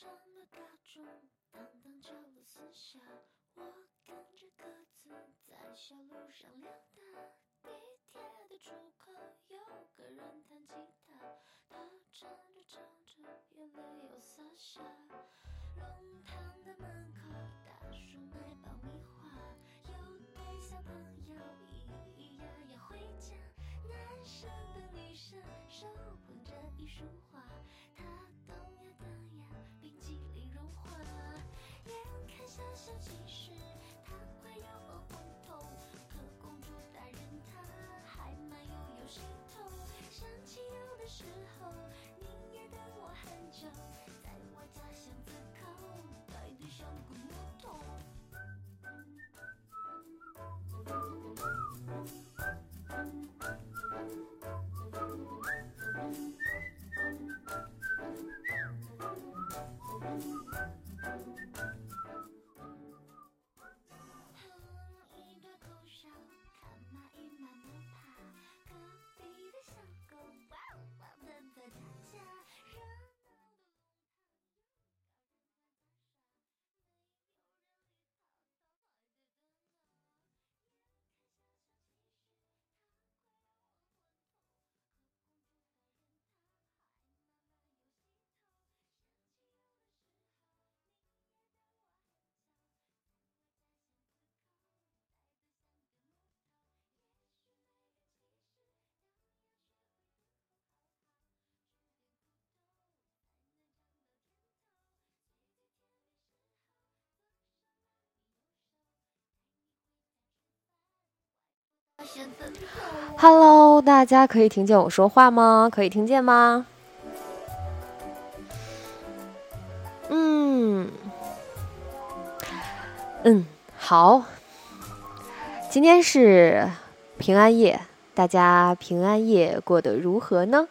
上了大众，当当角落厮杀。我跟着鸽子在小路上溜达，地铁的出口有个人弹吉他，他唱着唱着眼泪又洒下。弄堂的门口，大叔卖爆米花，有对小朋友咿咿呀呀回家，男生的女生时 Hello，大家可以听见我说话吗？可以听见吗？嗯，嗯，好。今天是平安夜，大家平安夜过得如何呢？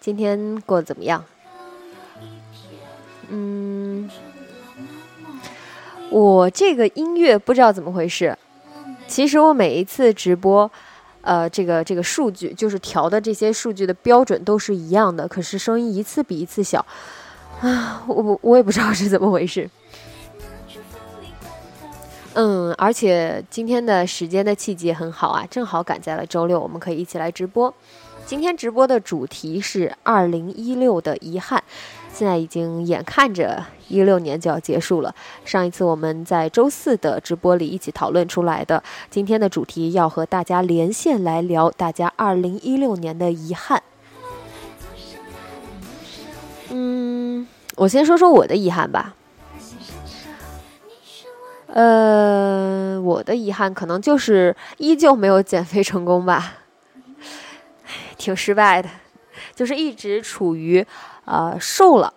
今天过得怎么样？嗯，我这个音乐不知道怎么回事。其实我每一次直播，呃，这个这个数据就是调的这些数据的标准都是一样的，可是声音一次比一次小，啊，我我也不知道是怎么回事。嗯，而且今天的时间的契机很好啊，正好赶在了周六，我们可以一起来直播。今天直播的主题是二零一六的遗憾。现在已经眼看着一六年就要结束了。上一次我们在周四的直播里一起讨论出来的，今天的主题要和大家连线来聊大家二零一六年的遗憾。嗯，我先说说我的遗憾吧。呃，我的遗憾可能就是依旧没有减肥成功吧，挺失败的，就是一直处于。呃，瘦了，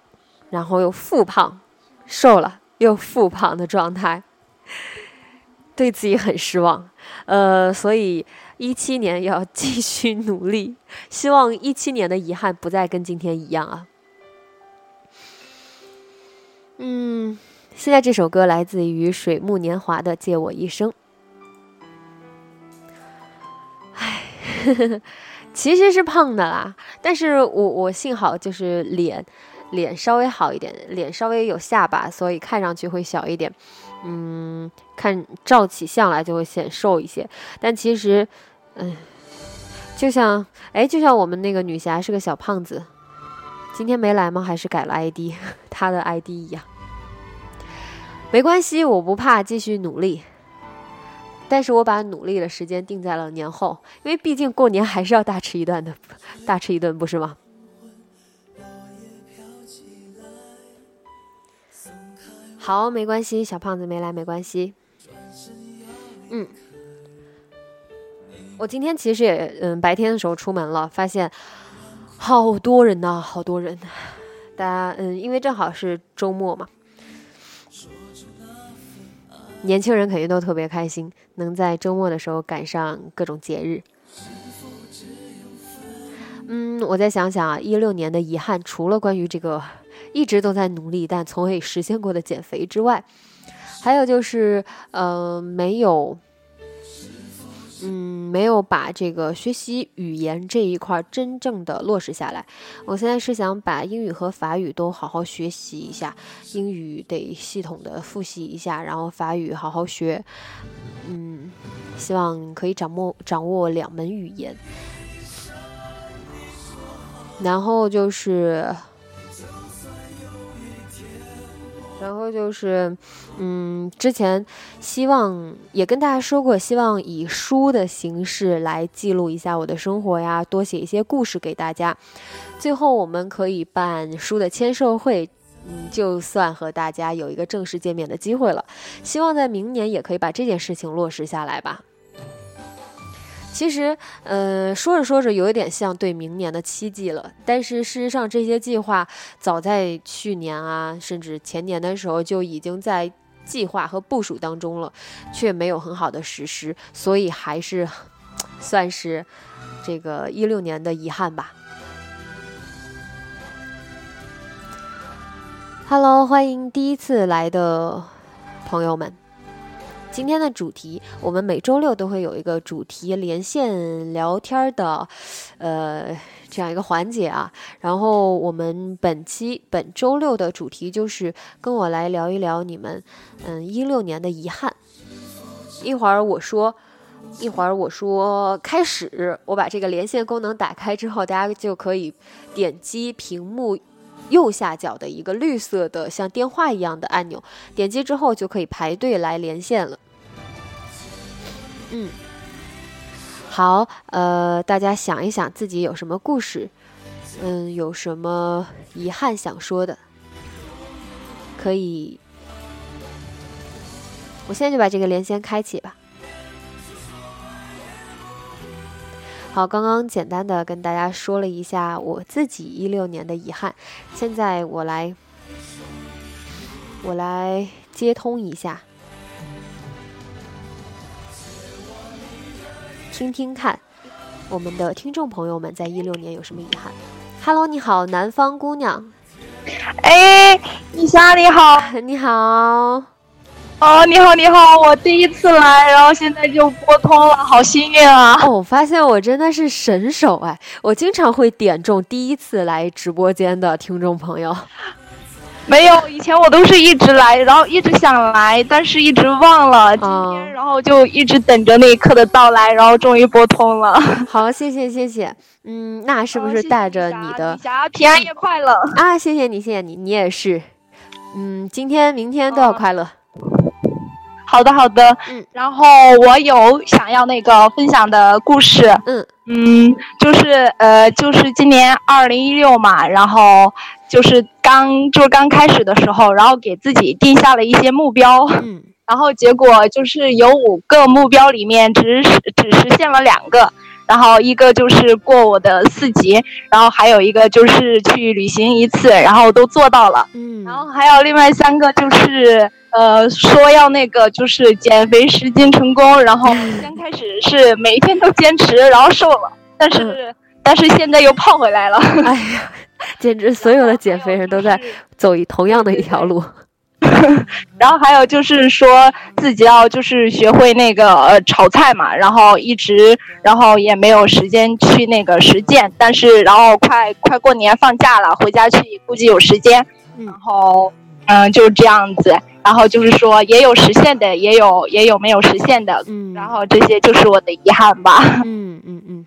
然后又复胖，瘦了又复胖的状态，对自己很失望。呃，所以一七年要继续努力，希望一七年的遗憾不再跟今天一样啊。嗯，现在这首歌来自于水木年华的《借我一生》。唉。其实是胖的啦，但是我我幸好就是脸，脸稍微好一点，脸稍微有下巴，所以看上去会小一点，嗯，看照起相来就会显瘦一些。但其实，嗯，就像哎，就像我们那个女侠是个小胖子，今天没来吗？还是改了 ID？她的 ID 一样，没关系，我不怕，继续努力。但是我把努力的时间定在了年后，因为毕竟过年还是要大吃一顿的，大吃一顿不是吗？好，没关系，小胖子没来没关系。嗯，我今天其实也嗯白天的时候出门了，发现好多人呐，好多人，大家嗯，因为正好是周末嘛。年轻人肯定都特别开心，能在周末的时候赶上各种节日。嗯，我再想想啊，一六年的遗憾，除了关于这个一直都在努力但从未实现过的减肥之外，还有就是呃，没有嗯，没有把这个学习语言这一块真正的落实下来。我现在是想把英语和法语都好好学习一下，英语得系统的复习一下，然后法语好好学。嗯，希望可以掌握掌握两门语言。然后就是。然后就是，嗯，之前希望也跟大家说过，希望以书的形式来记录一下我的生活呀，多写一些故事给大家。最后我们可以办书的签售会，嗯，就算和大家有一个正式见面的机会了。希望在明年也可以把这件事情落实下来吧。其实，呃，说着说着有一点像对明年的期冀了。但是事实上，这些计划早在去年啊，甚至前年的时候就已经在计划和部署当中了，却没有很好的实施，所以还是算是这个一六年的遗憾吧。Hello，欢迎第一次来的朋友们。今天的主题，我们每周六都会有一个主题连线聊天的，呃，这样一个环节啊。然后我们本期本周六的主题就是跟我来聊一聊你们，嗯，一六年的遗憾。一会儿我说，一会儿我说开始，我把这个连线功能打开之后，大家就可以点击屏幕右下角的一个绿色的像电话一样的按钮，点击之后就可以排队来连线了。嗯，好，呃，大家想一想自己有什么故事，嗯，有什么遗憾想说的，可以，我现在就把这个连线开启吧。好，刚刚简单的跟大家说了一下我自己一六年的遗憾，现在我来，我来接通一下。听听看，我们的听众朋友们在一六年有什么遗憾？Hello，你好，南方姑娘。哎，丽莎你好，你好。哦，你好，你好，我第一次来，然后现在就拨通了，好幸运啊！哦，我发现我真的是神手哎，我经常会点中第一次来直播间的听众朋友。没有，以前我都是一直来，然后一直想来，但是一直忘了。今天，然后就一直等着那一刻的到来，然后终于拨通了。好，谢谢谢谢。嗯，那是不是带着你的平安夜快乐啊？谢谢你，谢谢你，你也是。嗯，今天、明天都要快乐。好的，好的。嗯，然后我有想要那个分享的故事。嗯嗯，就是呃，就是今年二零一六嘛，然后。就是刚就是刚开始的时候，然后给自己定下了一些目标，嗯，然后结果就是有五个目标里面只实只实现了两个，然后一个就是过我的四级，然后还有一个就是去旅行一次，然后都做到了，嗯，然后还有另外三个就是呃说要那个就是减肥十斤成功，然后刚开始是每一天都坚持，然后瘦了，但是但是现在又胖回来了，哎呀。简直所有的减肥人都在走一同样的一条路，然后还有就是说自己要就是学会那个呃炒菜嘛，然后一直然后也没有时间去那个实践，但是然后快快过年放假了，回家去估计有时间，然后嗯就是这样子，然后就是说也有实现的，也有也有没有实现的，嗯，然后这些就是我的遗憾吧，嗯 嗯嗯。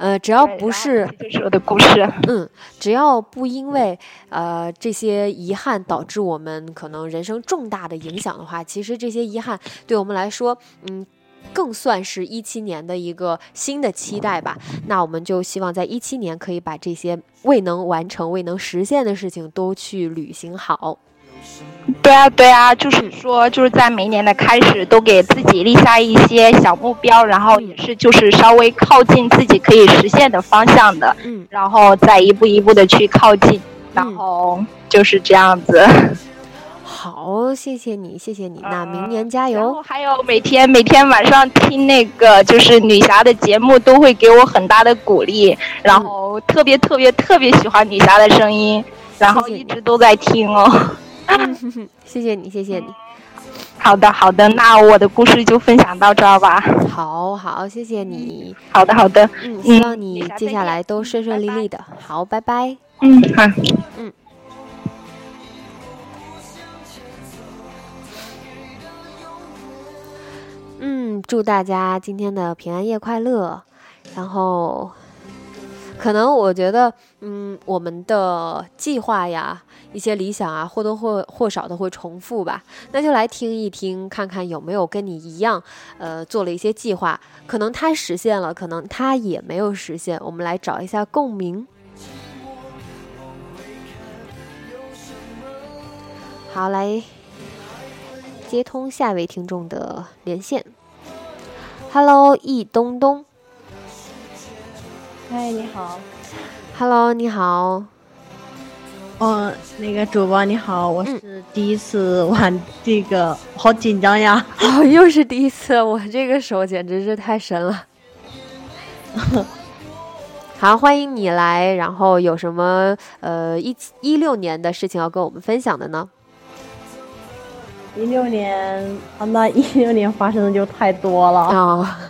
呃，只要不是就是我的故事，嗯，只要不因为呃这些遗憾导致我们可能人生重大的影响的话，其实这些遗憾对我们来说，嗯，更算是一七年的一个新的期待吧。那我们就希望在一七年可以把这些未能完成、未能实现的事情都去履行好。对啊，对啊，就是说，就是在每年的开始都给自己立下一些小目标，然后也是就是稍微靠近自己可以实现的方向的，嗯，然后再一步一步的去靠近，然后就是这样子。好，谢谢你，谢谢你，那明年加油。还有每天每天晚上听那个就是女侠的节目，都会给我很大的鼓励，然后特别特别特别喜欢女侠的声音，然后一直都在听哦。谢谢 你，谢谢你。好的，好的，那我的故事就分享到这儿吧。好好，谢谢你。好的，好的。嗯，希望你接下来都顺顺利利的。好，拜拜。嗯，好。嗯。嗯，祝大家今天的平安夜快乐。然后，可能我觉得，嗯，我们的计划呀。一些理想啊，或多或或少的会重复吧，那就来听一听，看看有没有跟你一样，呃，做了一些计划，可能他实现了，可能他也没有实现，我们来找一下共鸣。好，来接通下一位听众的连线。Hello，易东东。嗨，你好。Hello，你好。哦，那个主播你好，我是第一次玩这个，好紧张呀！哦，又是第一次，我这个手简直是太神了。好，欢迎你来，然后有什么呃一一六年的事情要跟我们分享的呢？一六年啊，那 一六年发生的就太多了啊。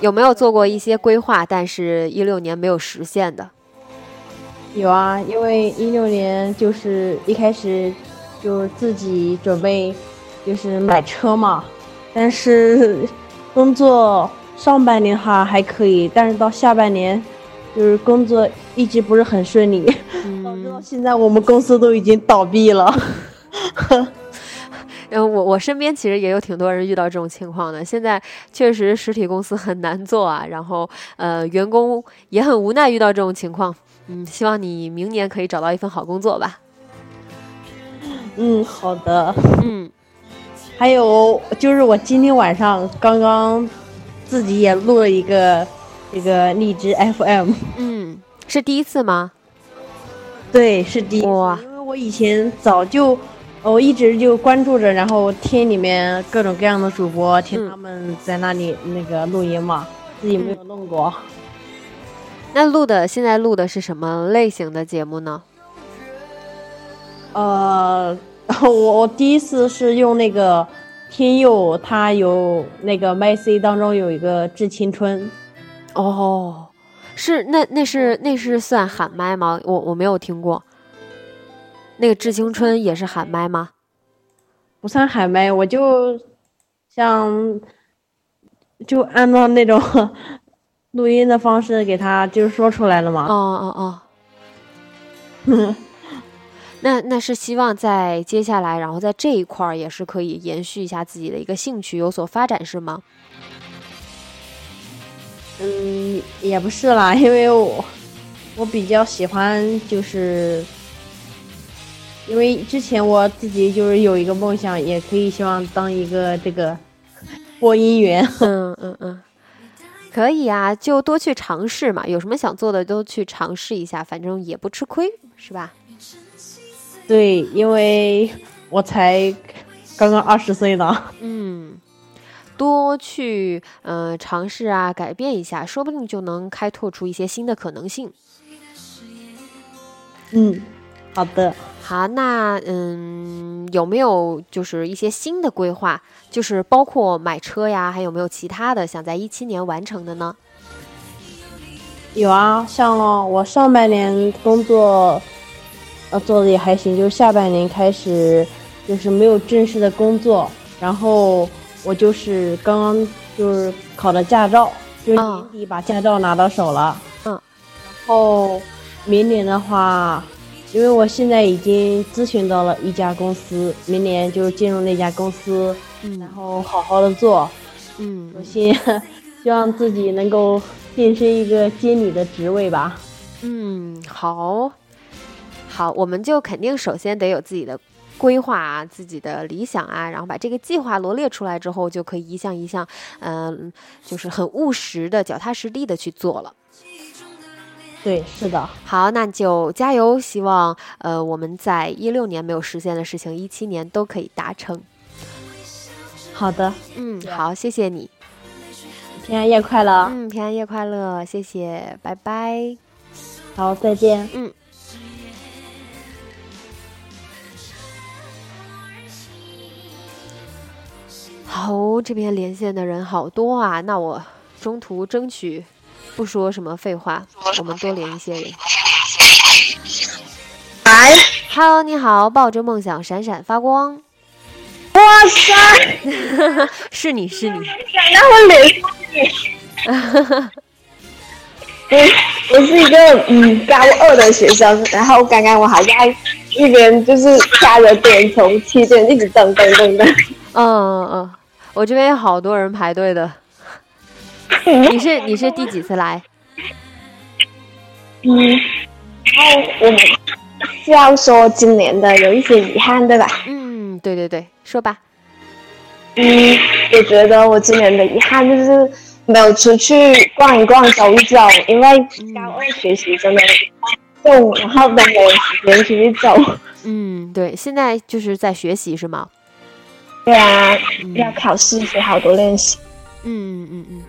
有没有做过一些规划，但是一六年没有实现的？有啊，因为一六年就是一开始就自己准备就是买车嘛，但是工作上半年哈还可以，但是到下半年就是工作一直不是很顺利，导致到现在我们公司都已经倒闭了。嗯，我我身边其实也有挺多人遇到这种情况的，现在确实实体公司很难做啊，然后呃员工也很无奈遇到这种情况。嗯，希望你明年可以找到一份好工作吧。嗯，好的。嗯，还有就是我今天晚上刚刚自己也录了一个这个荔枝 FM。嗯，是第一次吗？对，是第一次。哇，因为我以前早就我一直就关注着，然后听里面各种各样的主播，听他们在那里那个录音嘛，自己没有弄过。那录的现在录的是什么类型的节目呢？呃，我我第一次是用那个天佑，他有那个麦 C 当中有一个致青春。哦，是那那是那是算喊麦吗？我我没有听过。那个致青春也是喊麦吗？不算喊麦，我就像就按照那种。录音的方式给他就是说出来了吗？哦哦哦。那那是希望在接下来，然后在这一块儿也是可以延续一下自己的一个兴趣，有所发展，是吗？嗯，也不是啦，因为我我比较喜欢，就是因为之前我自己就是有一个梦想，也可以希望当一个这个播音员。嗯 嗯嗯。可以啊，就多去尝试嘛。有什么想做的，都去尝试一下，反正也不吃亏，是吧？对，因为我才刚刚二十岁呢。嗯，多去嗯尝试啊，改变一下，说不定就能开拓出一些新的可能性。嗯，好的。好，那嗯，有没有就是一些新的规划？就是包括买车呀，还有没有其他的想在一七年完成的呢？有啊，像我上半年工作，呃，做的也还行，就是下半年开始就是没有正式的工作，然后我就是刚刚就是考的驾照，就年底把驾照拿到手了。嗯，然后明年的话。因为我现在已经咨询到了一家公司，明年就进入那家公司，嗯然后好好的做。嗯，我先 希望自己能够晋升一个经理的职位吧。嗯，好，好，我们就肯定首先得有自己的规划啊，自己的理想啊，然后把这个计划罗列出来之后，就可以一项一项，嗯，就是很务实的、脚踏实地的去做了。对，是的，好，那就加油，希望呃我们在一六年没有实现的事情，一七年都可以达成。好的，嗯，好，谢谢你，平安夜快乐，嗯，平安夜快乐，谢谢，拜拜，好，再见，嗯。好，这边连线的人好多啊，那我中途争取不说什么废话，我们多连一些人。哎，Hello，你好，抱着梦想闪闪发光。哇塞，是 你是你。然后连。嗯，我是一个嗯高二的学生，然后刚刚我还在一边就是掐着点，从七点一直等等等等。嗯嗯嗯，我这边有好多人排队的。你是你是第几次来？嗯，然后我们是要说今年的有一些遗憾，对吧？嗯，对对对，说吧。嗯，我觉得我今年的遗憾就是。没有出去逛一逛、走一走，因为高二学习真的重，然后都没有时间出去走。嗯，对，现在就是在学习是吗？对啊，要考试，所以好多练习。嗯嗯嗯嗯。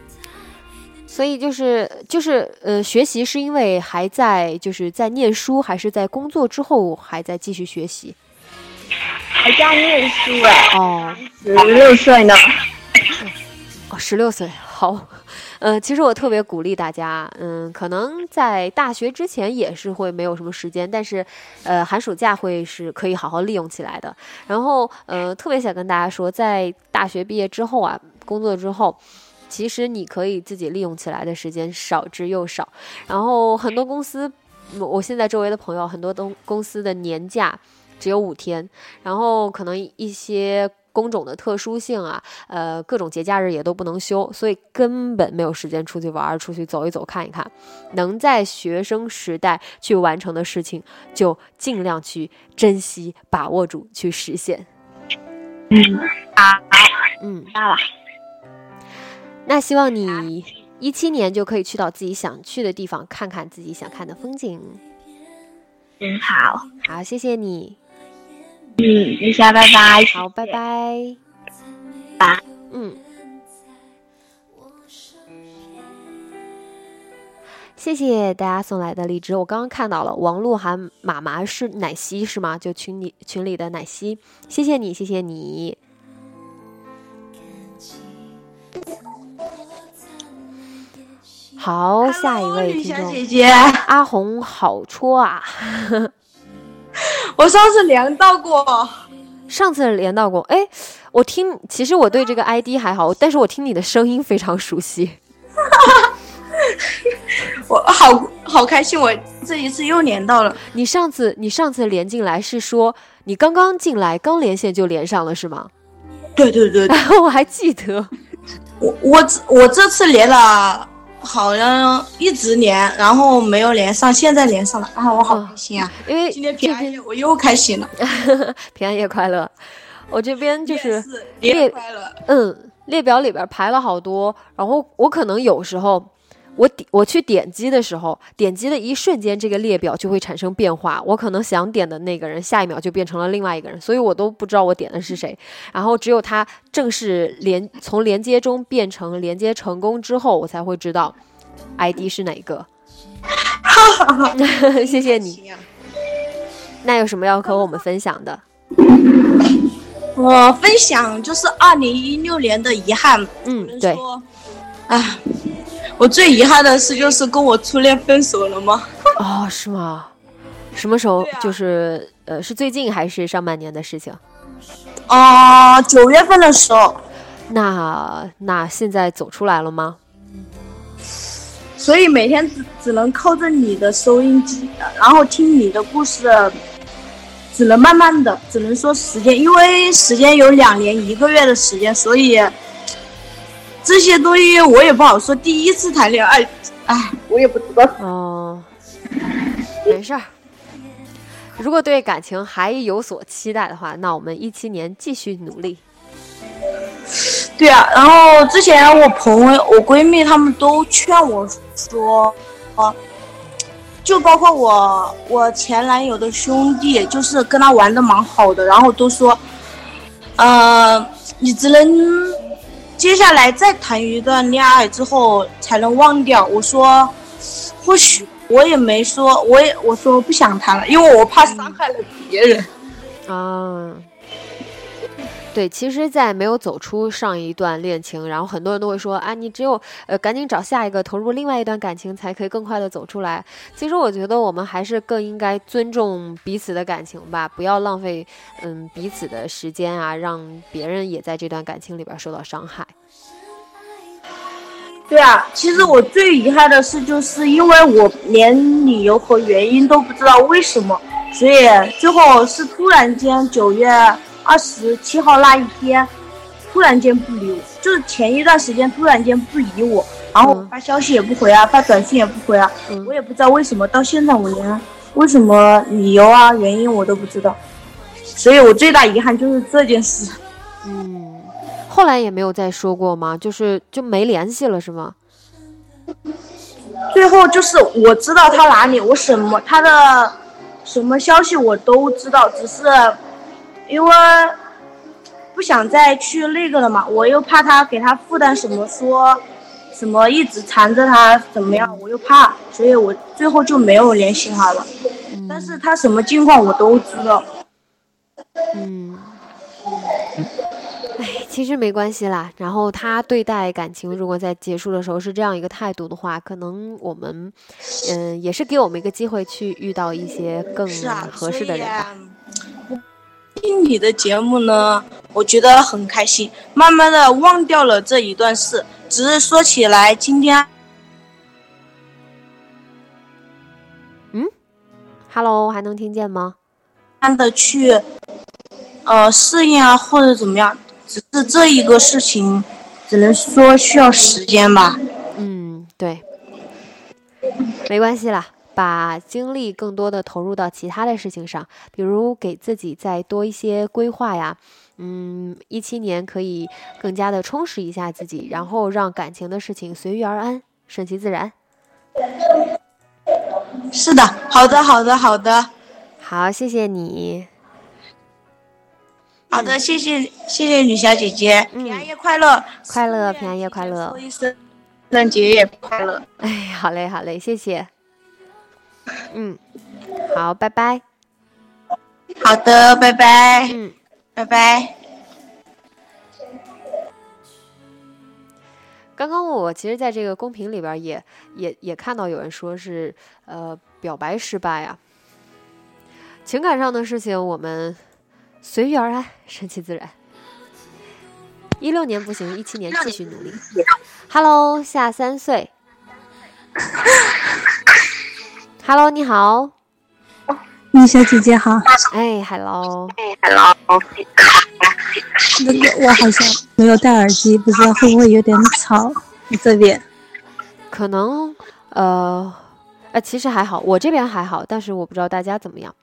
所以就是就是呃，学习是因为还在就是在念书，还是在工作之后还在继续学习？还在念书哎。哦，十六岁呢。哦，十六岁。好，呃，其实我特别鼓励大家，嗯，可能在大学之前也是会没有什么时间，但是，呃，寒暑假会是可以好好利用起来的。然后，呃，特别想跟大家说，在大学毕业之后啊，工作之后，其实你可以自己利用起来的时间少之又少。然后，很多公司，我现在周围的朋友，很多东公司的年假只有五天，然后可能一些。工种的特殊性啊，呃，各种节假日也都不能休，所以根本没有时间出去玩，出去走一走，看一看。能在学生时代去完成的事情，就尽量去珍惜、把握住，去实现。嗯，好，嗯，知道了。那希望你一七年就可以去到自己想去的地方，看看自己想看的风景。嗯，好，好，谢谢你。嗯，一下拜拜。好，拜拜。拜。嗯。谢谢大家送来的荔枝，我刚刚看到了。王璐涵妈妈是奶昔是吗？就群里群里的奶昔，谢谢你，谢谢你。好，下一位听众。姐姐，阿红好戳啊。我上次连到过，上次连到过。哎，我听，其实我对这个 ID 还好，但是我听你的声音非常熟悉。我好好开心，我这一次又连到了。你上次你上次连进来是说你刚刚进来刚连线就连上了是吗？对对对，我还记得。我我我这次连了。好像一直连，然后没有连上，现在连上了啊！我好开心啊！因为今天平安夜，我又开心了。平安夜快乐！我这边就是列快乐，嗯，列表里边排了好多，然后我可能有时候。我点我去点击的时候，点击的一瞬间，这个列表就会产生变化。我可能想点的那个人，下一秒就变成了另外一个人，所以我都不知道我点的是谁。然后只有他正式连从连接中变成连接成功之后，我才会知道 ID 是哪个。谢谢你。那有什么要和我们分享的？我分享就是二零一六年的遗憾。嗯，对。啊。我最遗憾的事就是跟我初恋分手了吗？哦，是吗？什么时候？就是呃，是最近还是上半年的事情？啊，九月份的时候。那那现在走出来了吗？所以每天只只能靠着你的收音机，然后听你的故事，只能慢慢的，只能说时间，因为时间有两年一个月的时间，所以。这些东西我也不好说。第一次谈恋爱，哎，我也不知道。哦，没事儿。如果对感情还有所期待的话，那我们一七年继续努力。对啊，然后之前我朋友、我闺蜜他们都劝我说，啊，就包括我我前男友的兄弟，就是跟他玩的蛮好的，然后都说，呃，你只能。接下来再谈一段恋爱之后才能忘掉。我说，或许我也没说，我也我说不想谈了，因为我怕伤害了别人。啊，对，其实，在没有走出上一段恋情，然后很多人都会说，啊，你只有呃赶紧找下一个，投入另外一段感情，才可以更快的走出来。其实我觉得我们还是更应该尊重彼此的感情吧，不要浪费嗯彼此的时间啊，让别人也在这段感情里边受到伤害。对啊，其实我最遗憾的是，就是因为我连理由和原因都不知道为什么，所以最后是突然间九月二十七号那一天，突然间不理我，就是前一段时间突然间不理我，然后发消息也不回啊，发短信也不回啊，我也不知道为什么，到现在我连为什么理由啊原因我都不知道，所以我最大遗憾就是这件事。嗯。后来也没有再说过吗？就是就没联系了，是吗？最后就是我知道他哪里，我什么他的什么消息我都知道，只是因为不想再去那个了嘛，我又怕他给他负担什么，说什么一直缠着他怎么样，我又怕，所以我最后就没有联系他了。但是他什么近况我都知道。嗯。哎，其实没关系啦。然后他对待感情，如果在结束的时候是这样一个态度的话，可能我们，嗯，也是给我们一个机会去遇到一些更合适的人吧。听你的节目呢，我觉得很开心，慢慢的忘掉了这一段事。只是说起来，今天，嗯，Hello，还能听见吗？慢慢的去，呃，适应啊，或者怎么样。只是这一个事情，只能说需要时间吧。嗯，对，没关系啦，把精力更多的投入到其他的事情上，比如给自己再多一些规划呀。嗯，一七年可以更加的充实一下自己，然后让感情的事情随遇而安，顺其自然。是的，好的，好的，好的。好，谢谢你。好的，谢谢谢谢吕小姐姐，平安夜快乐，快乐平安夜快乐，说一声，圣诞节也快乐。哎，好嘞好嘞，谢谢。嗯，好，拜拜。好的，拜拜。嗯，拜拜。刚刚我其实在这个公屏里边也也也看到有人说是呃表白失败啊，情感上的事情我们。随遇而安，顺其自然。一六年不行，一七年继续努力。Hello，下三岁。Hello，你好。米小姐姐好。哎，Hello。哎，Hello。那个我好像没有戴耳机，不知道会不会有点吵？你这边？可能，呃，呃，其实还好，我这边还好，但是我不知道大家怎么样。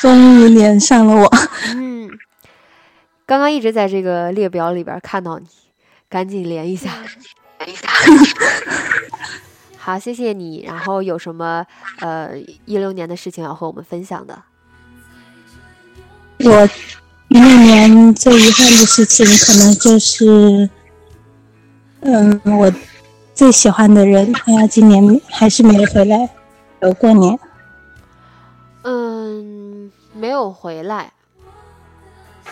终于连上了我。嗯，刚刚一直在这个列表里边看到你，赶紧连一下。连一下。好，谢谢你。然后有什么呃一六年的事情要和我们分享的？我一六年最遗憾的事情，可能就是，嗯，我最喜欢的人，他今年还是没有回来，有过年。嗯，没有回来。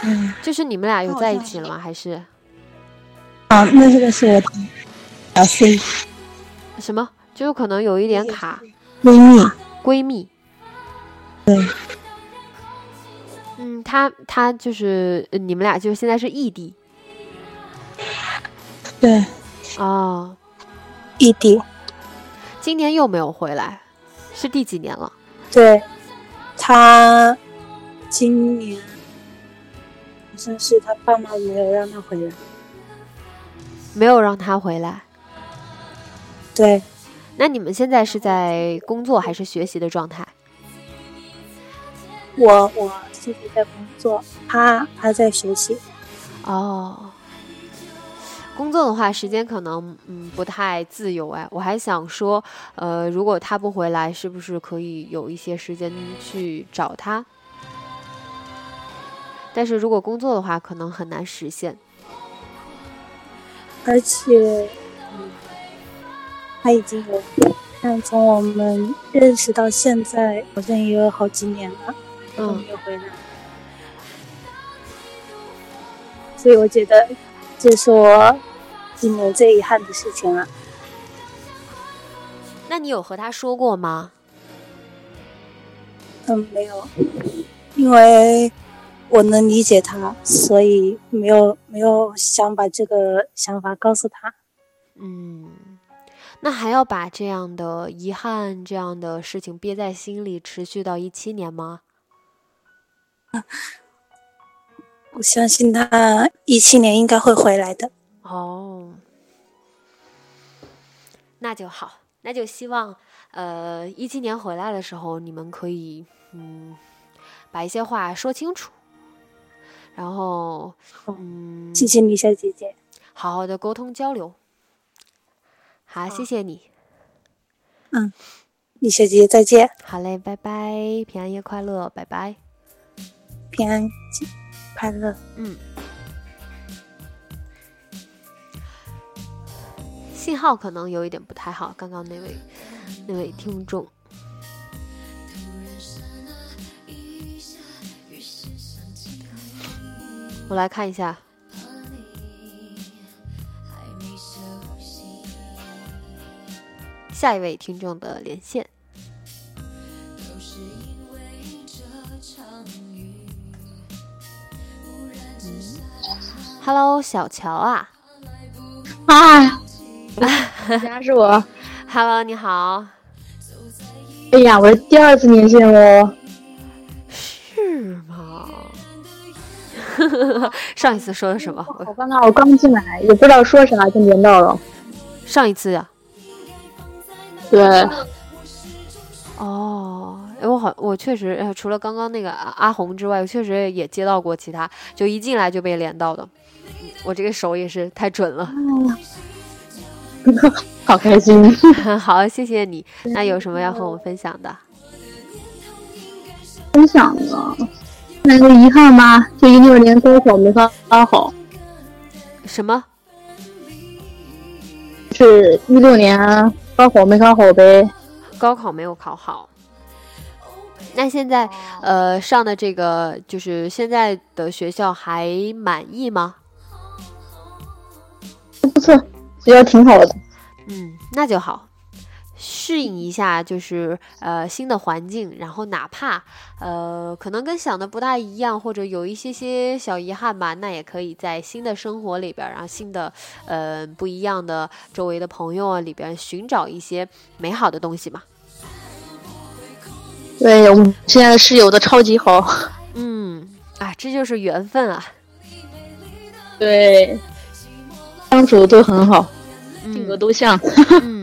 嗯，就是你们俩有在一起了吗？还是？啊，那这个是我小 C。什么？就有可能有一点卡。闺蜜。闺蜜。对。嗯，他他就是你们俩就现在是异地。对。哦。异地。今年又没有回来，是第几年了？对。他今年好像是他爸妈没有让他回来，没有让他回来。对，那你们现在是在工作还是学习的状态？我我自己在工作，他他在学习。哦。工作的话，时间可能嗯不太自由哎，我还想说，呃，如果他不回来，是不是可以有一些时间去找他？但是如果工作的话，可能很难实现。而且，他已经有，但从我们认识到现在，好像也有好几年了，都没有回来。所以我觉得这是我今年最遗憾的事情了。那你有和他说过吗？嗯，没有，因为我能理解他，所以没有没有想把这个想法告诉他。嗯，那还要把这样的遗憾、这样的事情憋在心里，持续到一七年吗？我相信他一七年应该会回来的。哦，那就好。那就希望，呃，一七年回来的时候，你们可以，嗯，把一些话说清楚，然后，嗯，谢谢你，小姐姐，好好的沟通交流。好，谢谢你。嗯，李小姐姐再见。好嘞，拜拜，平安夜快乐，拜拜。平安快乐。嗯。信号可能有一点不太好，刚刚那位那位听众，我来看一下下一位听众的连线。Hello，小乔啊，啊。家是我，Hello，你好。哎呀，我是第二次连线哦。是吗？上一次说的什么？我刚刚我刚进来，也不知道说啥就连到了。上一次呀？对。哦，哎，我好，我确实，除了刚刚那个阿红之外，我确实也接到过其他，就一进来就被连到的。我这个手也是太准了。好开心，好，谢谢你。那有什么要和我们分享的？分享的，那就遗憾吗？就一六年高考没考好。什么？是一六年高考没考好呗？高考没有考好。那现在呃上的这个就是现在的学校还满意吗？不错。学校挺好的，嗯，那就好，适应一下就是呃新的环境，然后哪怕呃可能跟想的不大一样，或者有一些些小遗憾吧，那也可以在新的生活里边，然后新的呃不一样的周围的朋友啊里边寻找一些美好的东西嘛。对我们现在的室友都超级好，嗯，啊，这就是缘分啊，对。相处都很好，性格都像。嗯，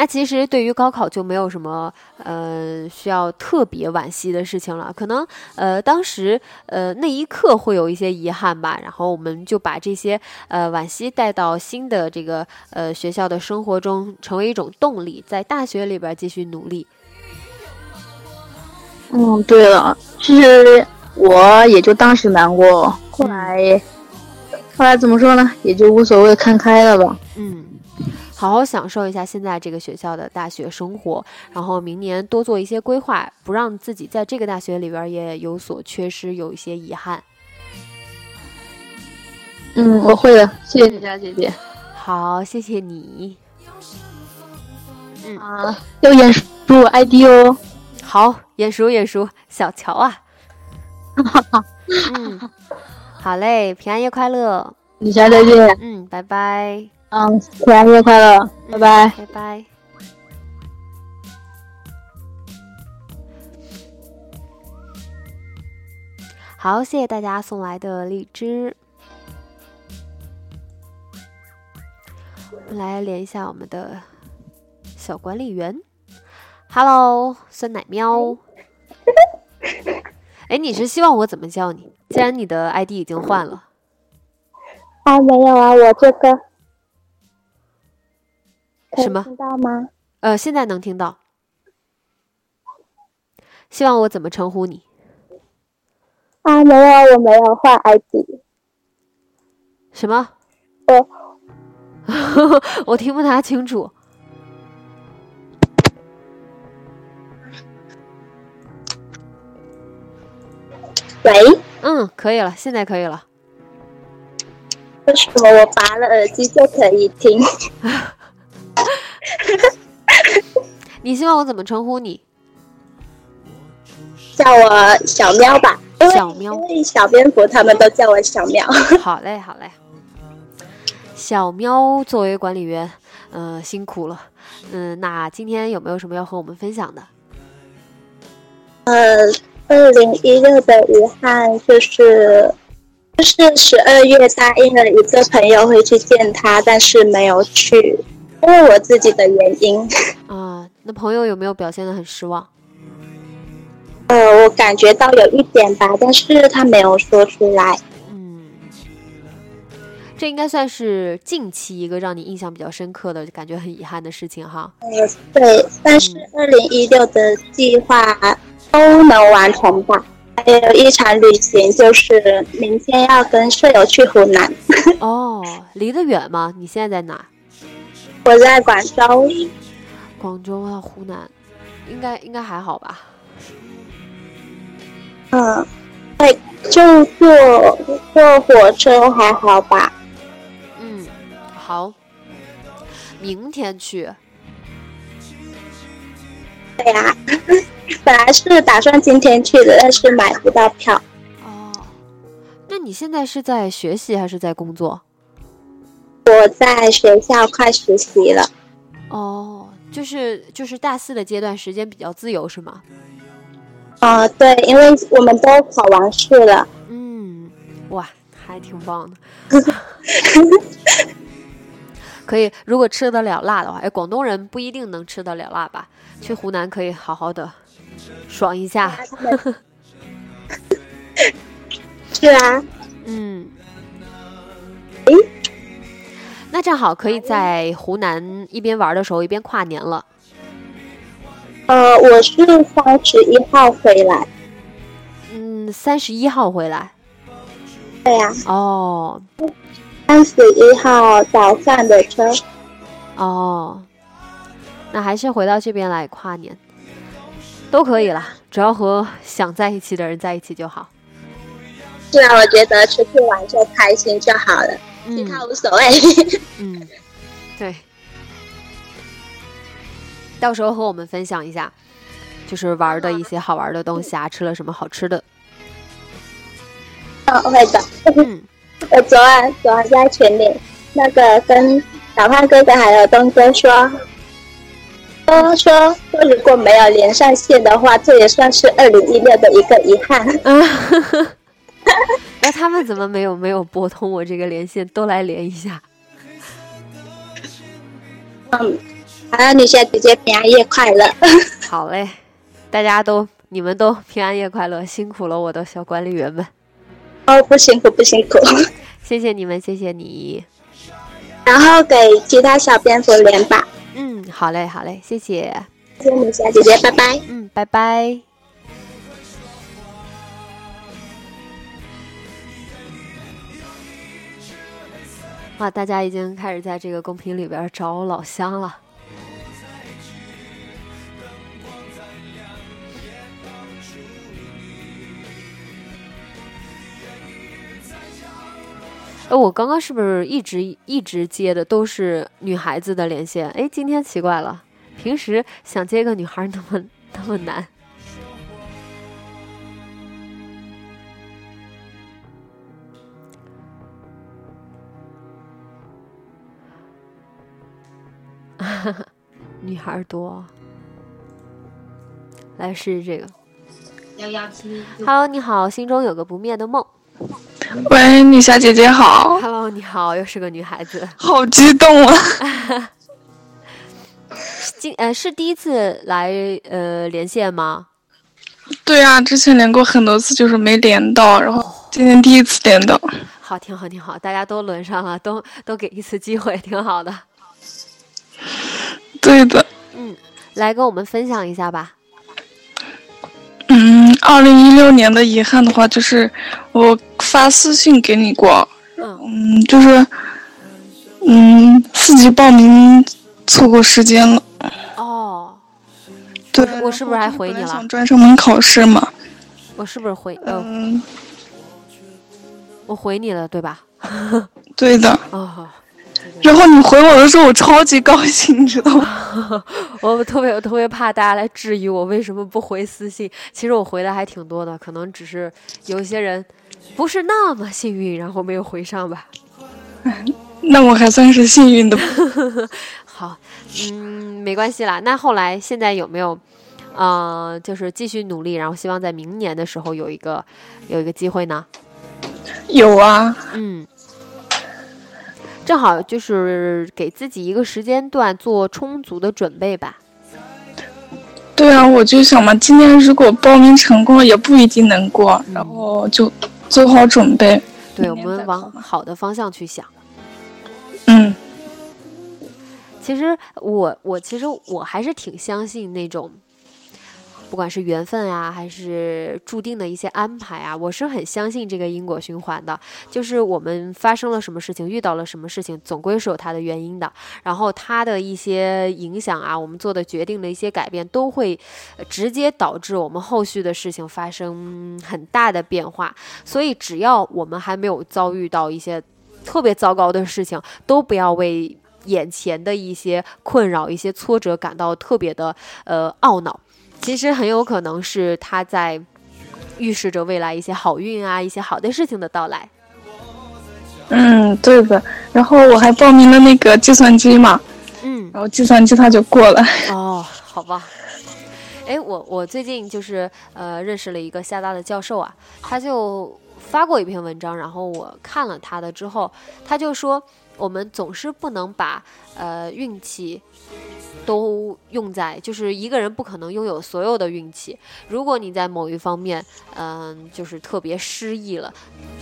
那其实对于高考就没有什么呃需要特别惋惜的事情了。可能呃当时呃那一刻会有一些遗憾吧，然后我们就把这些呃惋惜带到新的这个呃学校的生活中，成为一种动力，在大学里边继续努力。嗯，对了，其实我也就当时难过。后来，后来怎么说呢？也就无所谓，看开了吧。嗯，好好享受一下现在这个学校的大学生活，然后明年多做一些规划，不让自己在这个大学里边也有所缺失，有一些遗憾。嗯，我会的，谢谢你家姐姐。好，谢谢你。嗯啊，要眼熟 ID 哦。好，眼熟眼熟，小乔啊。哈哈，嗯。好嘞，平安夜快乐！你下再见。嗯，拜拜。嗯，平安夜快乐，拜拜。拜拜。好，谢谢大家送来的荔枝。我们来连一下我们的小管理员。Hello，酸奶喵。哎，你是希望我怎么叫你？既然你的 ID 已经换了，啊，没有啊，我这个什么听到吗？呃，现在能听到。希望我怎么称呼你？啊，没有，我没有换 ID。什么？我 我听不太清楚。喂，嗯，可以了，现在可以了。为什么我拔了耳机就可以听？你希望我怎么称呼你？叫我小喵吧。小喵，因为小蝙蝠他们都叫我小喵。好嘞，好嘞。小喵作为管理员，呃，辛苦了。嗯，那今天有没有什么要和我们分享的？呃，二零一六的遗憾就是，就是十二月答应了一个朋友会去见他，但是没有去，因为我自己的原因。啊，那朋友有没有表现的很失望？呃，我感觉到有一点吧，但是他没有说出来。嗯，这应该算是近期一个让你印象比较深刻的感觉很遗憾的事情哈。呃，对，但是二零一六的计划都能完成吧？还有一场旅行，就是明天要跟舍友去湖南。哦，离得远吗？你现在在哪？我在广州。广州啊湖南，应该应该还好吧？嗯，对，就坐坐火车还好吧？嗯，好，明天去。对呀，本来是打算今天去的，但是买不到票。哦，那你现在是在学习还是在工作？我在学校快实习了。哦，就是就是大四的阶段，时间比较自由是吗？啊，对，因为我们都考完试了。嗯，哇，还挺棒的。可以，如果吃得了辣的话，哎，广东人不一定能吃得了辣吧？去湖南可以好好的爽一下。是啊。嗯。诶，那正好可以在湖南一边玩的时候一边跨年了。呃，我是三十一号回来。嗯，三十一号回来。对呀。哦。三十一号早上的车。哦。那还是回到这边来跨年，都可以啦，只要和想在一起的人在一起就好。是啊，我觉得出去玩就开心就好了，其他无所谓。嗯，对。到时候和我们分享一下，就是玩的一些好玩的东西啊，吃了什么好吃的。嗯，会的。嗯，我昨晚昨晚在群里，那个跟小胖哥哥还有东哥说，说说说，如果没有连上线的话，这也算是二零一六的一个遗憾。那他们怎么没有没有拨通我这个连线，都来连一下？嗯。好，女侠姐姐平安夜快乐！好嘞，大家都你们都平安夜快乐，辛苦了我的小管理员们。哦，不辛苦不辛苦，谢谢你们，谢谢你。然后给其他小蝙蝠连吧。嗯，好嘞，好嘞，谢谢。谢谢女侠姐姐，拜拜。嗯，拜拜。哇，大家已经开始在这个公屏里边找老乡了。哎，我刚刚是不是一直一直接的都是女孩子的连线？哎，今天奇怪了，平时想接个女孩那么那么难。女孩多，来试试这个。幺幺七。Hello，你好，心中有个不灭的梦。喂，女侠姐姐好。Hello，你好，又是个女孩子，好激动啊！今呃是第一次来呃连线吗？对啊，之前连过很多次，就是没连到，然后今天第一次连到。好，挺好，挺好，大家都轮上了，都都给一次机会，挺好的。对的。嗯，来跟我们分享一下吧。嗯，二零一六年的遗憾的话，就是我发私信给你过，嗯，就是，嗯，四级报名错过时间了。哦，对，我是不是还回你了？想专升本考试嘛？我是不是回？嗯，我回你了，对吧？对的。哦。然后你回我的时候，我超级高兴，你知道吗？我特别我特别怕大家来质疑我为什么不回私信。其实我回的还挺多的，可能只是有些人不是那么幸运，然后没有回上吧。那我还算是幸运的。好，嗯，没关系啦。那后来现在有没有，呃，就是继续努力，然后希望在明年的时候有一个有一个机会呢？有啊。嗯。正好就是给自己一个时间段做充足的准备吧。对啊，我就想嘛，今年如果报名成功了，也不一定能过，然后就做好准备。对，我们往好的方向去想。嗯。其实我我其实我还是挺相信那种。不管是缘分啊，还是注定的一些安排啊，我是很相信这个因果循环的。就是我们发生了什么事情，遇到了什么事情，总归是有它的原因的。然后它的一些影响啊，我们做的决定的一些改变，都会直接导致我们后续的事情发生很大的变化。所以，只要我们还没有遭遇到一些特别糟糕的事情，都不要为眼前的一些困扰、一些挫折感到特别的呃懊恼。其实很有可能是他在预示着未来一些好运啊，一些好的事情的到来。嗯，对的。然后我还报名了那个计算机嘛，嗯，然后计算机他就过了。哦，好吧。哎，我我最近就是呃认识了一个厦大的教授啊，他就发过一篇文章，然后我看了他的之后，他就说我们总是不能把呃运气。都用在，就是一个人不可能拥有所有的运气。如果你在某一方面，嗯，就是特别失意了，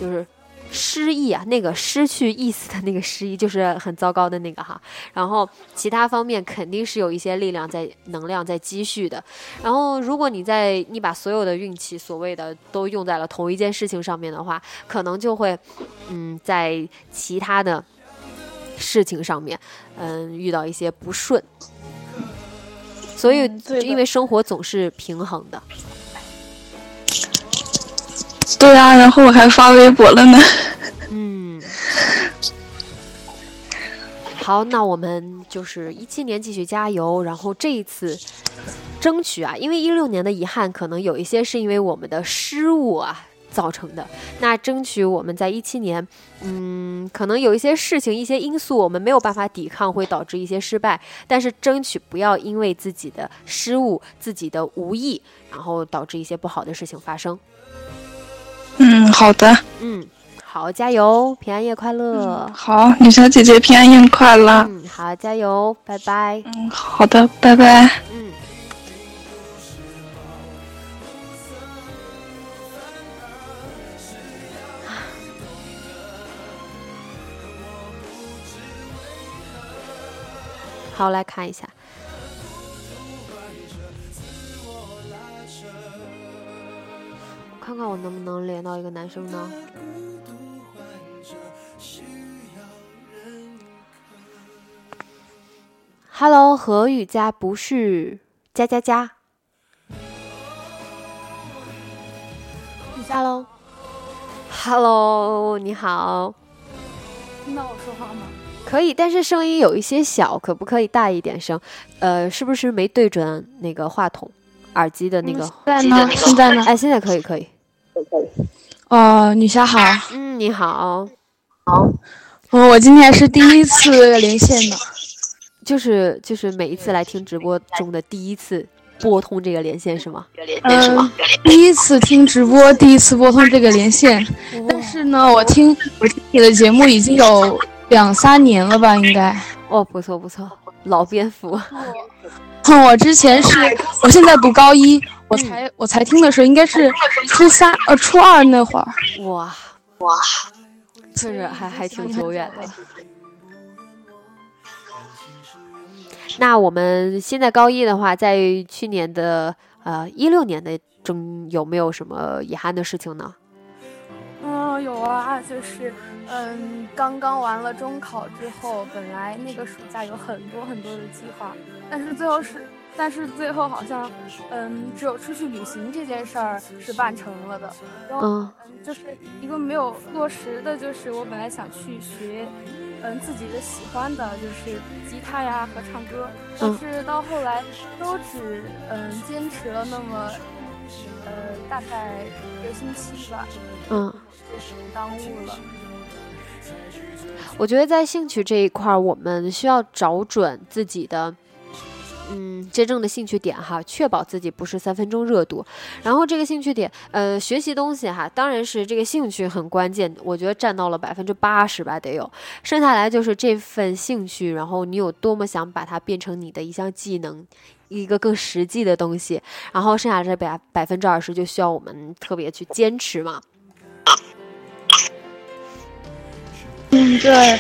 就是失意啊，那个失去意思的那个失意，就是很糟糕的那个哈。然后其他方面肯定是有一些力量在，能量在积蓄的。然后如果你在你把所有的运气所谓的都用在了同一件事情上面的话，可能就会，嗯，在其他的事情上面，嗯，遇到一些不顺。所以，因为生活总是平衡的。对啊，然后我还发微博了呢。嗯。好，那我们就是一七年继续加油，然后这一次争取啊，因为一六年的遗憾可能有一些是因为我们的失误啊。造成的那争取我们在一七年，嗯，可能有一些事情、一些因素我们没有办法抵抗，会导致一些失败。但是争取不要因为自己的失误、自己的无意，然后导致一些不好的事情发生。嗯，好的。嗯，好，加油，平安夜快乐。好，女小姐姐平安夜快乐。嗯，好，加油，拜拜。嗯，好的，拜拜。嗯。好，来看一下，我看看我能不能连到一个男生呢？Hello，何雨佳不是加加加。Hello，Hello，你好。听到我说话吗？可以，但是声音有一些小，可不可以大一点声？呃，是不是没对准那个话筒、耳机的那个？在呢？现在呢？哎，现在可以，可以，可以。哦，女侠好。嗯，你好。好。哦，我今天是第一次连线的，就是就是每一次来听直播中的第一次拨通这个连线是吗？嗯，第一次听直播，第一次拨通这个连线。但是呢，我听我听你的节目已经有。两三年了吧，应该哦，不错不错，老蝙蝠。我之前是，我现在读高一，我才我才听的时候应该是初三呃初二那会儿。哇哇，确实还还挺久远的。那我们现在高一的话，在去年的呃一六年的中有没有什么遗憾的事情呢？嗯，有啊，就是。嗯，刚刚完了中考之后，本来那个暑假有很多很多的计划，但是最后是但是最后好像，嗯，只有出去旅行这件事儿是办成了的。然后，嗯，就是一个没有落实的，就是我本来想去学，嗯，自己的喜欢的，就是吉他呀和唱歌，但是到后来都只嗯坚持了那么，呃，大概一个星期吧。嗯，就是耽误了。我觉得在兴趣这一块儿，我们需要找准自己的，嗯，真正的兴趣点哈，确保自己不是三分钟热度。然后这个兴趣点，呃，学习东西哈，当然是这个兴趣很关键，我觉得占到了百分之八十吧，得有。剩下来就是这份兴趣，然后你有多么想把它变成你的一项技能，一个更实际的东西。然后剩下这百百分之二十，就需要我们特别去坚持嘛。嗯，对。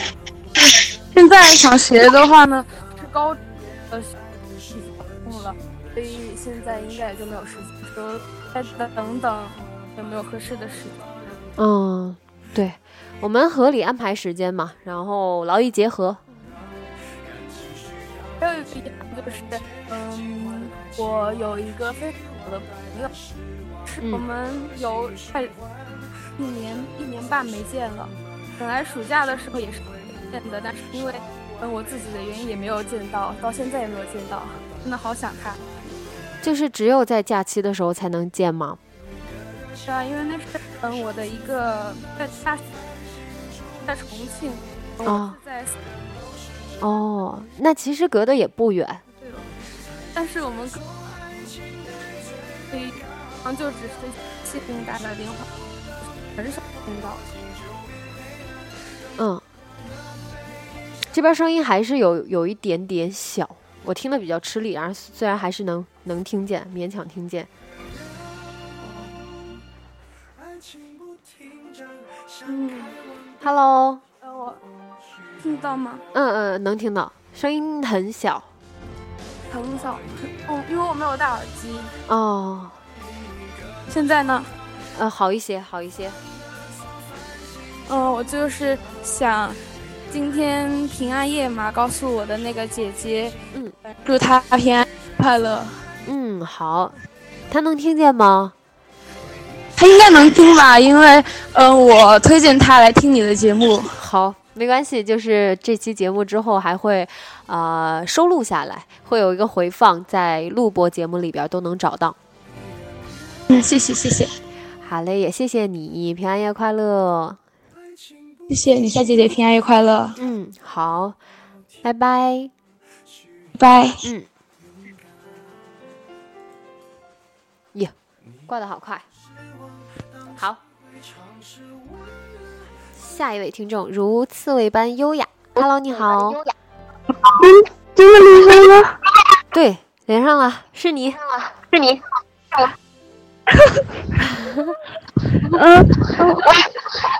现在想学的话呢，是高呃，空了，所以现在应该也就没有时间。说再等等，有没有合适的时间？嗯，对，我们合理安排时间嘛，然后劳逸结合。还有一点就是，嗯，我有一个非常好的朋友，是我们有快一年一年半没见了。本来暑假的时候也是见的，但是因为嗯我自己的原因也没有见到，到现在也没有见到，真的好想他。就是只有在假期的时候才能见吗？是啊，因为那是嗯我的一个在大在重庆哦，在哦，那其实隔得也不远。但是我们可以嗯就只是线打打电话，很少听到。嗯，这边声音还是有有一点点小，我听的比较吃力，然后虽然还是能能听见，勉强听见。嗯，Hello，呃，我听到吗？嗯嗯，能听到，声音很小，很小，哦，因为我没有戴耳机。哦，现在呢？呃，好一些，好一些。嗯，我就是想今天平安夜嘛，告诉我的那个姐姐，嗯，祝她平安快乐。嗯，好，她能听见吗？她应该能听吧，因为嗯，我推荐她来听你的节目。好，没关系，就是这期节目之后还会啊收录下来，会有一个回放，在录播节目里边都能找到。嗯，谢谢谢谢。好嘞，也谢谢你，平安夜快乐。谢谢你，夏姐姐平安夜快乐。嗯，好，拜拜，拜。嗯，哟，挂的好快。下一位听众如刺猬般优雅。Hello，你好。嗯，真的连上了？对，连上了，是你，是你。嗯，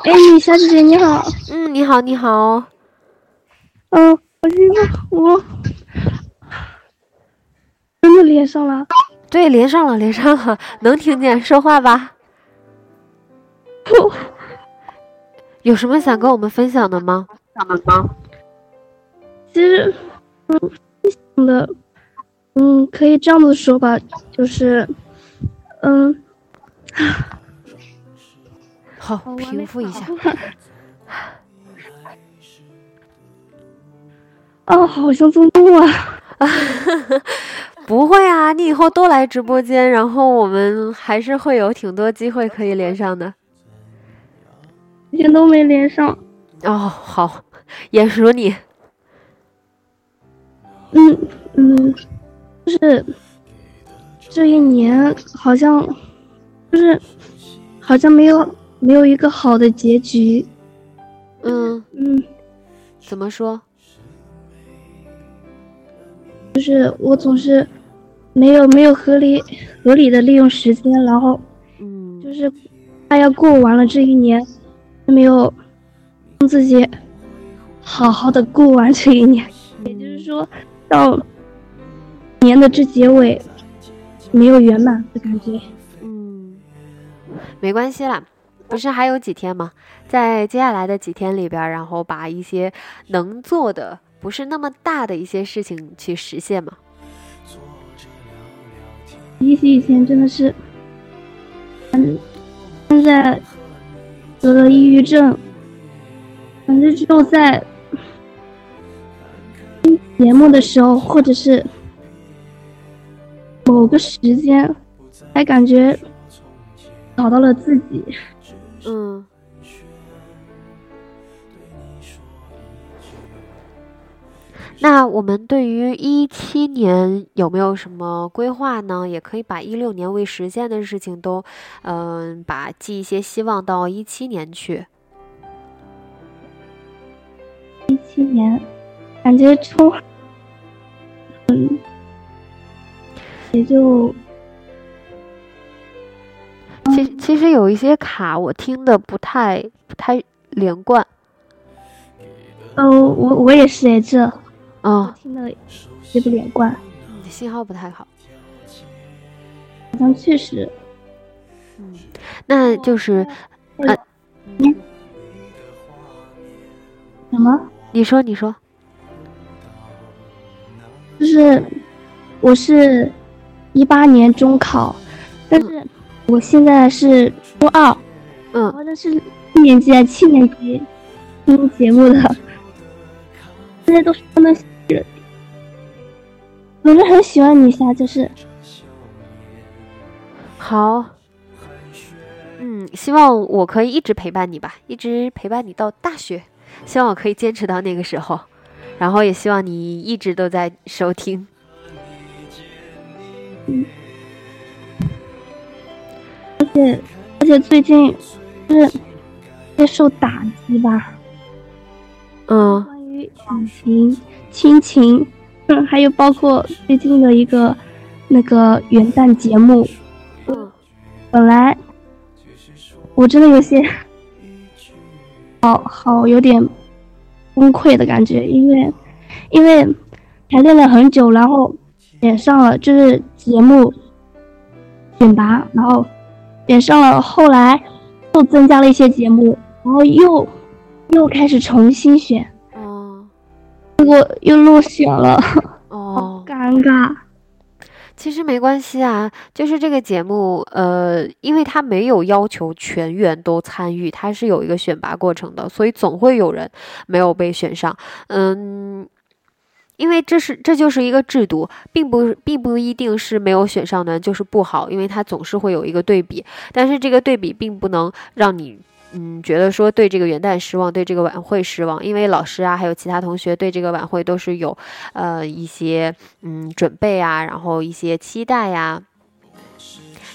哎，李小姐姐你好。嗯，你好，你好。嗯，我现在我真的连上了。对，连上了，连上了，能听见，说话吧。有什么想跟我们分享的吗？想的吗？其实，嗯，分享的，嗯，可以这样子说吧，就是，嗯。好，平复一下。哦，好像中毒啊！不会啊，你以后多来直播间，然后我们还是会有挺多机会可以连上的。今天都没连上。哦，好，眼熟你。嗯嗯，就是这一年好像就是好像没有。没有一个好的结局。嗯嗯，怎么说？就是我总是没有没有合理合理的利用时间，然后嗯，就是快要过完了这一年，没有让自己好好的过完这一年。也就是说，到年的这结尾没有圆满的感觉。嗯，没关系啦。不是还有几天吗？在接下来的几天里边，然后把一些能做的不是那么大的一些事情去实现嘛。比起以前真的是，嗯，现在得了抑郁症，反正只有在听节目的时候，或者是某个时间，才感觉找到了自己。嗯。那我们对于一七年有没有什么规划呢？也可以把一六年未实现的事情都，嗯，把寄一些希望到一七年去。一七年，感觉冲，嗯，也就，其其实有一些卡我听的不太不太连贯。哦，我我也是哎，这。哦，听的也不连贯，你信号不太好，好像确实，嗯，那就是呃，什么？你说，你说，就是我是一八年中考，但是我现在是初二，嗯，好像是一年级还是七年级听节目的。现在都是他们，我是很喜欢你下，就是好，嗯，希望我可以一直陪伴你吧，一直陪伴你到大学，希望我可以坚持到那个时候，然后也希望你一直都在收听。嗯，而且而且最近就是在受打击吧，嗯。友情、亲情，嗯，还有包括最近的一个那个元旦节目，嗯，本来我真的有些好好有点崩溃的感觉，因为因为排练了很久，然后演上了就是节目选拔，然后演上了，后来又增加了一些节目，然后又又开始重新选。结果又落选了，哦，尴尬。其实没关系啊，就是这个节目，呃，因为它没有要求全员都参与，它是有一个选拔过程的，所以总会有人没有被选上。嗯，因为这是这就是一个制度，并不并不一定是没有选上的就是不好，因为它总是会有一个对比，但是这个对比并不能让你。嗯，觉得说对这个元旦失望，对这个晚会失望，因为老师啊，还有其他同学对这个晚会都是有，呃，一些嗯准备啊，然后一些期待呀。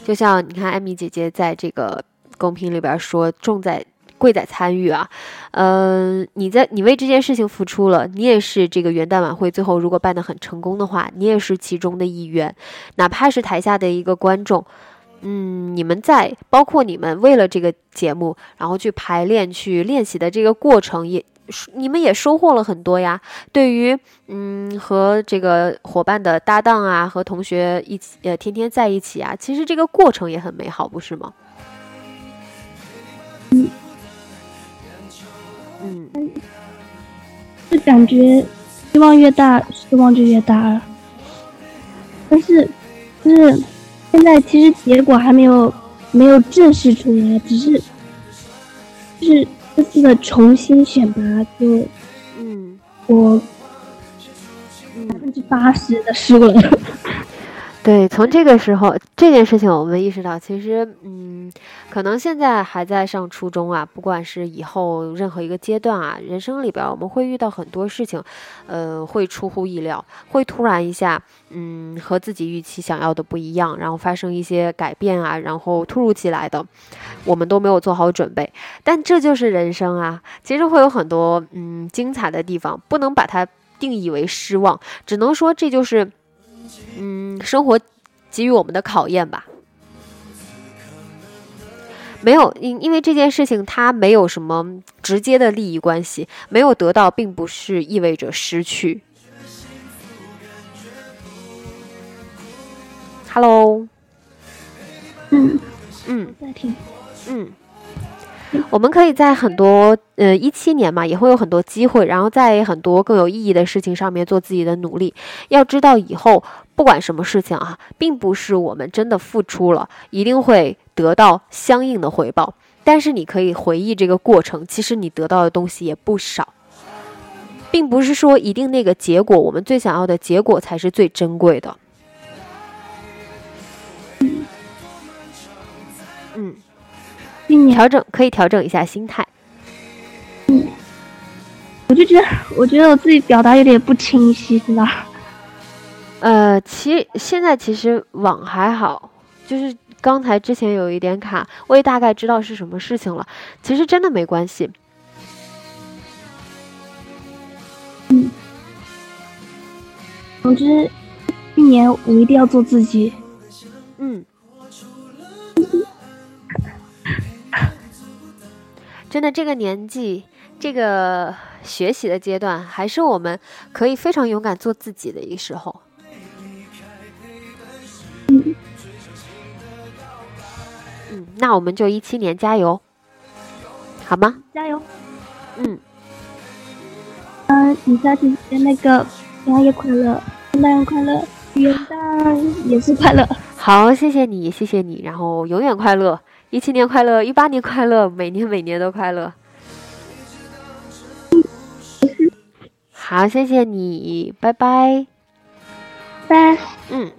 就像你看，艾米姐姐在这个公屏里边说，重在贵在参与啊，嗯，你在你为这件事情付出了，你也是这个元旦晚会最后如果办得很成功的话，你也是其中的一员，哪怕是台下的一个观众。嗯，你们在包括你们为了这个节目，然后去排练、去练习的这个过程，也你们也收获了很多呀。对于嗯和这个伙伴的搭档啊，和同学一起呃天天在一起啊，其实这个过程也很美好，不是吗？嗯嗯，就感觉希望越大，失望就越大了。但是，就是。现在其实结果还没有没有正式出来，只是就是这次的重新选拔，就嗯，我百分之八十的输了。对，从这个时候这件事情，我们意识到，其实，嗯，可能现在还在上初中啊，不管是以后任何一个阶段啊，人生里边，我们会遇到很多事情，呃，会出乎意料，会突然一下，嗯，和自己预期想要的不一样，然后发生一些改变啊，然后突如其来的，我们都没有做好准备，但这就是人生啊，其实会有很多，嗯，精彩的地方，不能把它定义为失望，只能说这就是。嗯，生活给予我们的考验吧，没有因因为这件事情它没有什么直接的利益关系，没有得到并不是意味着失去。Hello，嗯。嗯，在听，嗯，我们可以在很多呃一七年嘛，也会有很多机会，然后在很多更有意义的事情上面做自己的努力。要知道以后不管什么事情啊，并不是我们真的付出了一定会得到相应的回报，但是你可以回忆这个过程，其实你得到的东西也不少，并不是说一定那个结果我们最想要的结果才是最珍贵的。嗯。调整可以调整一下心态。嗯，我就觉得，我觉得我自己表达有点不清晰，是吧？呃，其现在其实网还好，就是刚才之前有一点卡，我也大概知道是什么事情了。其实真的没关系。嗯，总之，一年我一定要做自己。嗯。真的，这个年纪，这个学习的阶段，还是我们可以非常勇敢做自己的一个时候。嗯，那我们就一七年加油，好吗？加油。嗯。嗯，李佳姐姐那个平安夜快乐，圣诞快乐，元旦也是快乐。好，谢谢你，谢谢你，然后永远快乐。一七年快乐，一八年快乐，每年每年都快乐。好，谢谢你，拜拜。拜。嗯。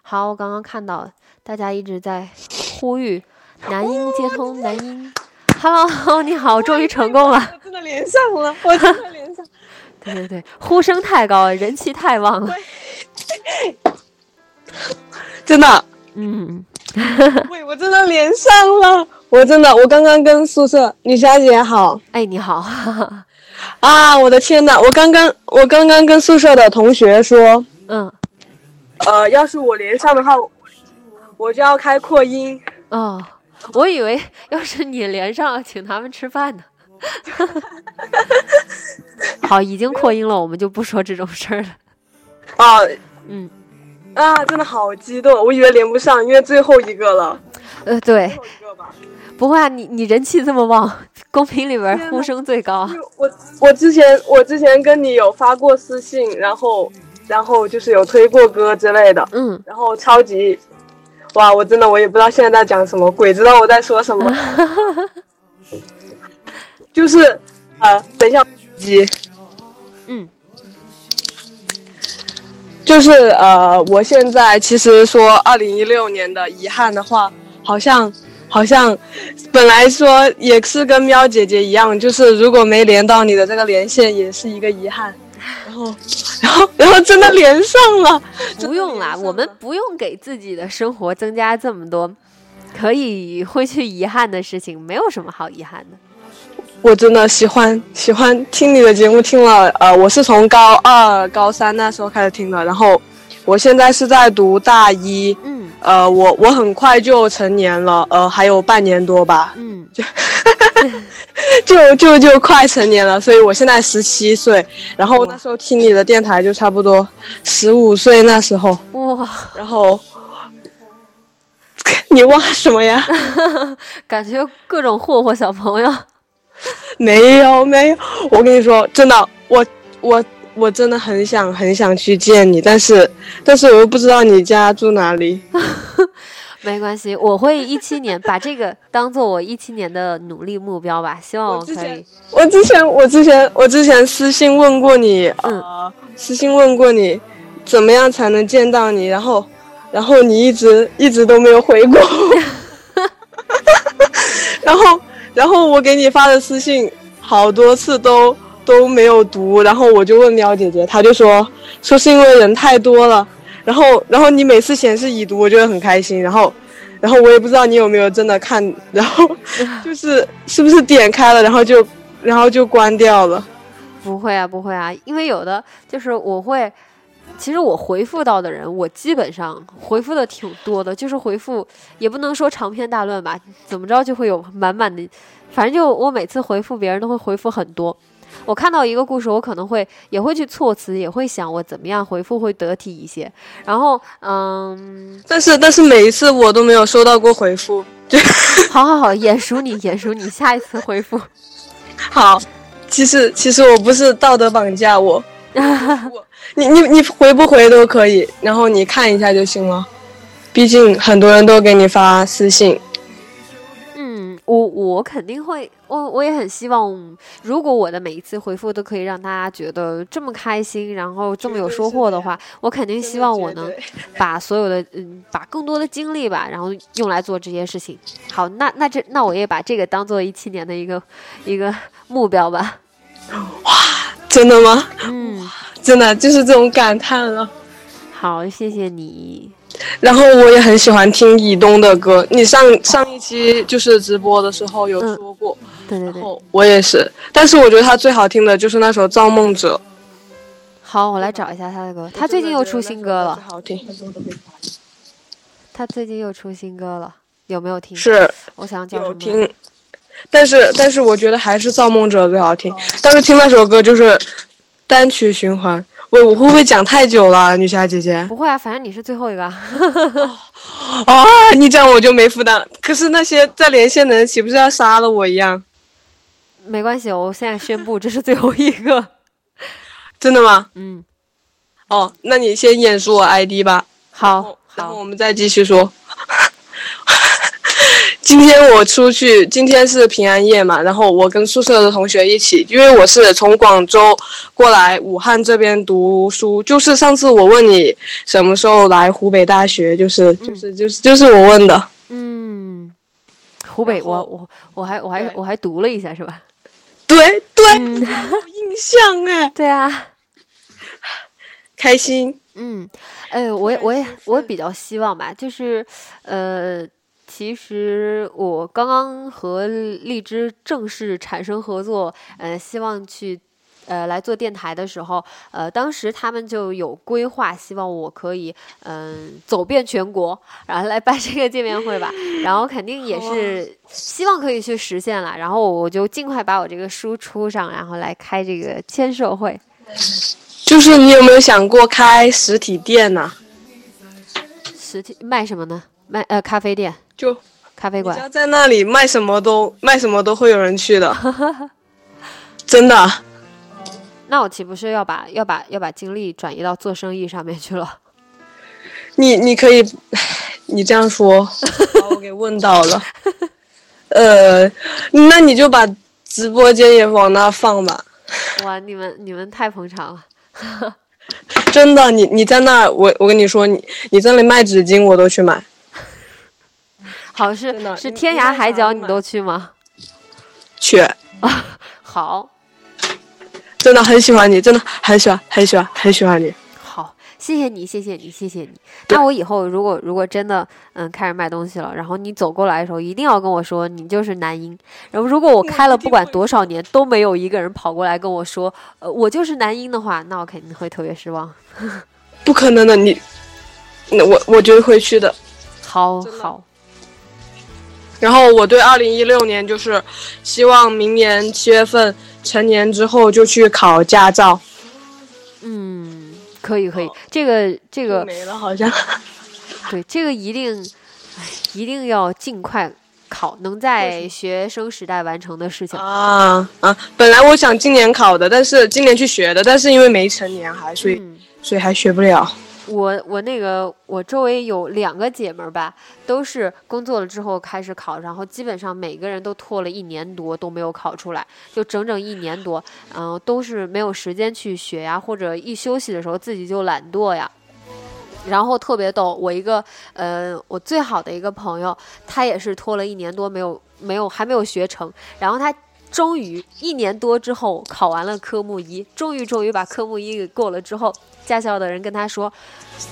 好，我刚刚看到大家一直在呼吁男音接通男音。Hello，你好，终于成功了！我真的连上了，我真的连上。对对对，呼声太高，人气太旺了。真的，嗯。喂，我真的连上了，我真的，我刚刚跟宿舍女小姐好，哎，你好。啊，我的天呐，我刚刚我刚刚跟宿舍的同学说，嗯，呃，要是我连上的话，我就要开扩音。哦。我以为要是你连上，请他们吃饭呢。好，已经扩音了，我们就不说这种事儿了。啊，嗯，啊，真的好激动！我以为连不上，因为最后一个了。呃，对，不会啊，你你人气这么旺，公屏里边呼声最高。我我之前我之前跟你有发过私信，然后然后就是有推过歌之类的，嗯，然后超级。哇，我真的我也不知道现在在讲什么，鬼知道我在说什么。就是呃，等一下，机，嗯，就是呃，我现在其实说二零一六年的遗憾的话，好像好像本来说也是跟喵姐姐一样，就是如果没连到你的这个连线，也是一个遗憾。然后，然后，然后真的连上了。不用啦，我们不用给自己的生活增加这么多可以会去遗憾的事情，没有什么好遗憾的。我真的喜欢喜欢听你的节目，听了呃，我是从高二、高三那时候开始听的，然后我现在是在读大一，嗯，呃，我我很快就成年了，呃，还有半年多吧，嗯，就。就就就快成年了，所以我现在十七岁，然后那时候听你的电台就差不多十五岁那时候。哇，然后你哇什么呀？感觉各种霍霍小朋友。没有没有，我跟你说真的，我我我真的很想很想去见你，但是但是我又不知道你家住哪里。没关系，我会一七年把这个当做我一七年的努力目标吧。希望我可以。我之前，我之前，我之前私信问过你，呃，私信问过你，怎么样才能见到你？然后，然后你一直一直都没有回过。然后，然后我给你发的私信好多次都都没有读。然后我就问喵姐姐，她就说说是因为人太多了。然后，然后你每次显示已读，我就会很开心。然后，然后我也不知道你有没有真的看，然后 就是是不是点开了，然后就，然后就关掉了。不会啊，不会啊，因为有的就是我会，其实我回复到的人，我基本上回复的挺多的，就是回复也不能说长篇大论吧，怎么着就会有满满的，反正就我每次回复别人都会回复很多。我看到一个故事，我可能会也会去措辞，也会想我怎么样回复会得体一些。然后，嗯，但是但是每一次我都没有收到过回复。好好好，眼熟你，眼熟你，下一次回复。好，其实其实我不是道德绑架我，我你你你回不回都可以，然后你看一下就行了。毕竟很多人都给你发私信。我我肯定会，我我也很希望，如果我的每一次回复都可以让大家觉得这么开心，然后这么有收获的话，我肯定希望我能 把所有的嗯，把更多的精力吧，然后用来做这些事情。好，那那这那我也把这个当做一七年的一个一个目标吧。哇，真的吗？嗯，真的就是这种感叹了。好，谢谢你。然后我也很喜欢听以东的歌，你上上一期就是直播的时候有说过，对对对，我也是，但是我觉得他最好听的就是那首《造梦者》。好，我来找一下他的歌，他最近又出新歌了，好听。他最近又出新歌了，有没有听？是，我想叫有听，但是但是我觉得还是《造梦者》最好听，但是听那首歌就是单曲循环。喂，我会不会讲太久了，女侠姐姐？不会啊，反正你是最后一个。啊，你这样我就没负担。可是那些在连线的人岂不是要杀了我一样？没关系，我现在宣布这是最后一个。真的吗？嗯。哦，那你先演出我 ID 吧。好，然后我们再继续说。今天我出去，今天是平安夜嘛，然后我跟宿舍的同学一起，因为我是从广州过来武汉这边读书，就是上次我问你什么时候来湖北大学，就是就是就是就是我问的。嗯，湖北，我我我还我还我还读了一下，是吧？对对，有印象哎。对啊，开心。嗯，哎，我我也我比较希望吧，就是呃。其实我刚刚和荔枝正式产生合作，呃，希望去，呃，来做电台的时候，呃，当时他们就有规划，希望我可以，嗯，走遍全国，然后来办这个见面会吧。然后肯定也是希望可以去实现了。然后我就尽快把我这个书出上，然后来开这个签售会。就是你有没有想过开实体店呢？实体卖什么呢？卖呃咖啡店。就咖啡馆，只要在那里卖什么都卖什么都会有人去的，真的。那我岂不是要把要把要把精力转移到做生意上面去了？你你可以，你这样说 把我给问到了。呃，那你就把直播间也往那放吧。哇，你们你们太捧场了，真的。你你在那，我我跟你说，你你在那里卖纸巾，我都去买。好是是天涯海角你都去吗？去啊，好，真的很喜欢你，真的很喜欢很喜欢很喜欢你。好，谢谢你，谢谢你，谢谢你。那我以后如果如果真的嗯开始卖东西了，然后你走过来的时候，一定要跟我说你就是男婴。然后如果我开了不管多少年都没有一个人跑过来跟我说呃我就是男婴的话，那我肯定会特别失望。不可能的，你那我我就会去的。好好。然后我对二零一六年就是希望明年七月份成年之后就去考驾照。嗯，可以可以，这个这个没了好像。对，这个一定，一定要尽快考，能在学生时代完成的事情。啊啊！本来我想今年考的，但是今年去学的，但是因为没成年还，所以所以还学不了。我我那个我周围有两个姐们儿吧，都是工作了之后开始考，然后基本上每个人都拖了一年多都没有考出来，就整整一年多，嗯，都是没有时间去学呀，或者一休息的时候自己就懒惰呀，然后特别逗，我一个呃我最好的一个朋友，他也是拖了一年多没有没有还没有学成，然后他。终于一年多之后考完了科目一，终于终于把科目一给过了之后，驾校的人跟他说：“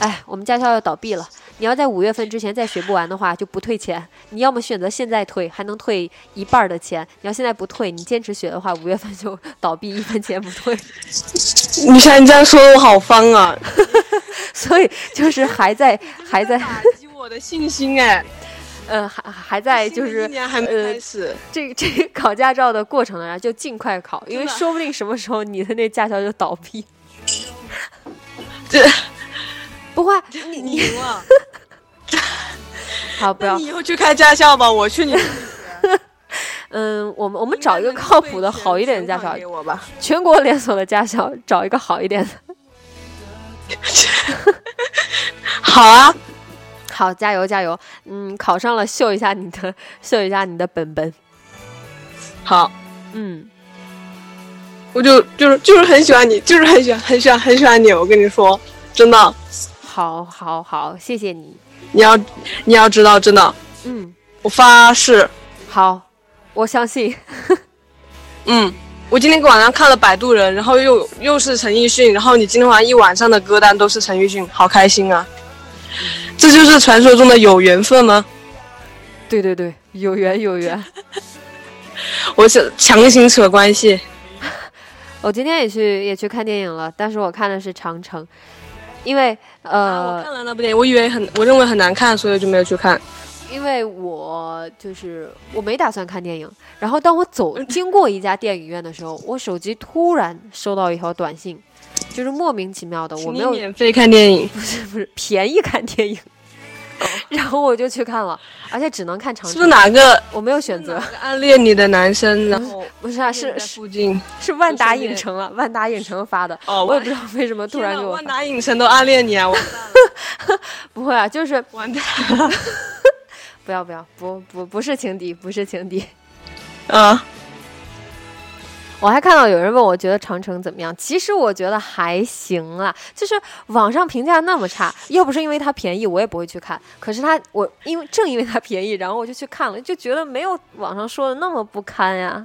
哎，我们驾校要倒闭了，你要在五月份之前再学不完的话就不退钱。你要么选择现在退，还能退一半的钱；你要现在不退，你坚持学的话，五月份就倒闭，一分钱不退。” 你像你这样说，我好方啊！所以就是还在还在打击我的信心哎。呃，还还在就是呃，这这考驾照的过程呢，就尽快考，因为说不定什么时候你的那驾校就倒闭。这 不会，你你赢了。好，不要。你以后去开驾校吧，我去你。嗯，我们我们找一个靠谱的好一点的驾校给我吧。全国连锁的驾校，找一个好一点的。好啊。好，加油加油！嗯，考上了，秀一下你的，秀一下你的本本。好，嗯，我就就是就是很喜欢你，就是很喜欢很喜欢很喜欢你。我跟你说，真的。好，好，好，谢谢你。你要你要知道，真的。嗯，我发誓。好，我相信。嗯，我今天晚上看了《摆渡人》，然后又又是陈奕迅，然后你今天晚上一晚上的歌单都是陈奕迅，好开心啊！这就是传说中的有缘分吗？对对对，有缘有缘。我是强行扯关系。我今天也去也去看电影了，但是我看的是《长城》，因为呃，我看了那部电影，我以为很，我认为很难看，所以就没有去看。因为我就是我没打算看电影，然后当我走 经过一家电影院的时候，我手机突然收到一条短信。就是莫名其妙的，我没有免费看电影，不是不是便宜看电影，然后我就去看了，而且只能看长城。是不是哪个？我没有选择。暗恋你的男生，然后不是啊，是附近是万达影城了，万达影城发的。哦，我也不知道为什么突然给我。万达影城都暗恋你啊！我 不会啊，就是完蛋了。不要不要，不不不是情敌，不是情敌。啊。我还看到有人问我觉得长城怎么样？其实我觉得还行啦，就是网上评价那么差，要不是因为它便宜，我也不会去看。可是它，我因为正因为它便宜，然后我就去看了，就觉得没有网上说的那么不堪呀。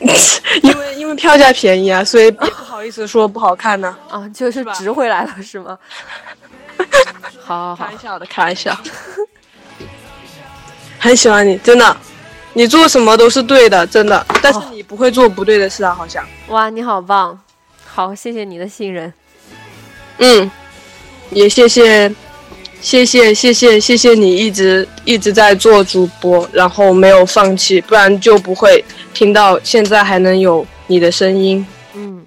因为因为票价便宜啊，所以也 不好意思说不好看呢。啊，就是值回来了是吗？好好好，开玩笑的，开玩笑。很喜欢你，真的。你做什么都是对的，真的，但是你不会做不对的事啊，好像。哇，你好棒，好，谢谢你的信任。嗯，也谢谢，谢谢，谢谢，谢谢你一直一直在做主播，然后没有放弃，不然就不会听到现在还能有你的声音。嗯，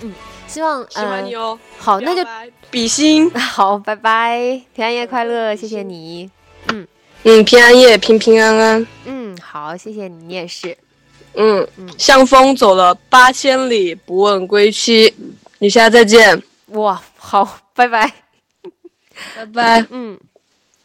嗯，希望喜欢你哦。好，那就比心。好，拜拜，平安夜快乐，谢谢你。嗯。嗯，平安夜，平平安安。嗯，好，谢谢你，你也是。嗯嗯，向风走了八千里，不问归期。你下次再见。哇，好，拜拜，拜拜。嗯，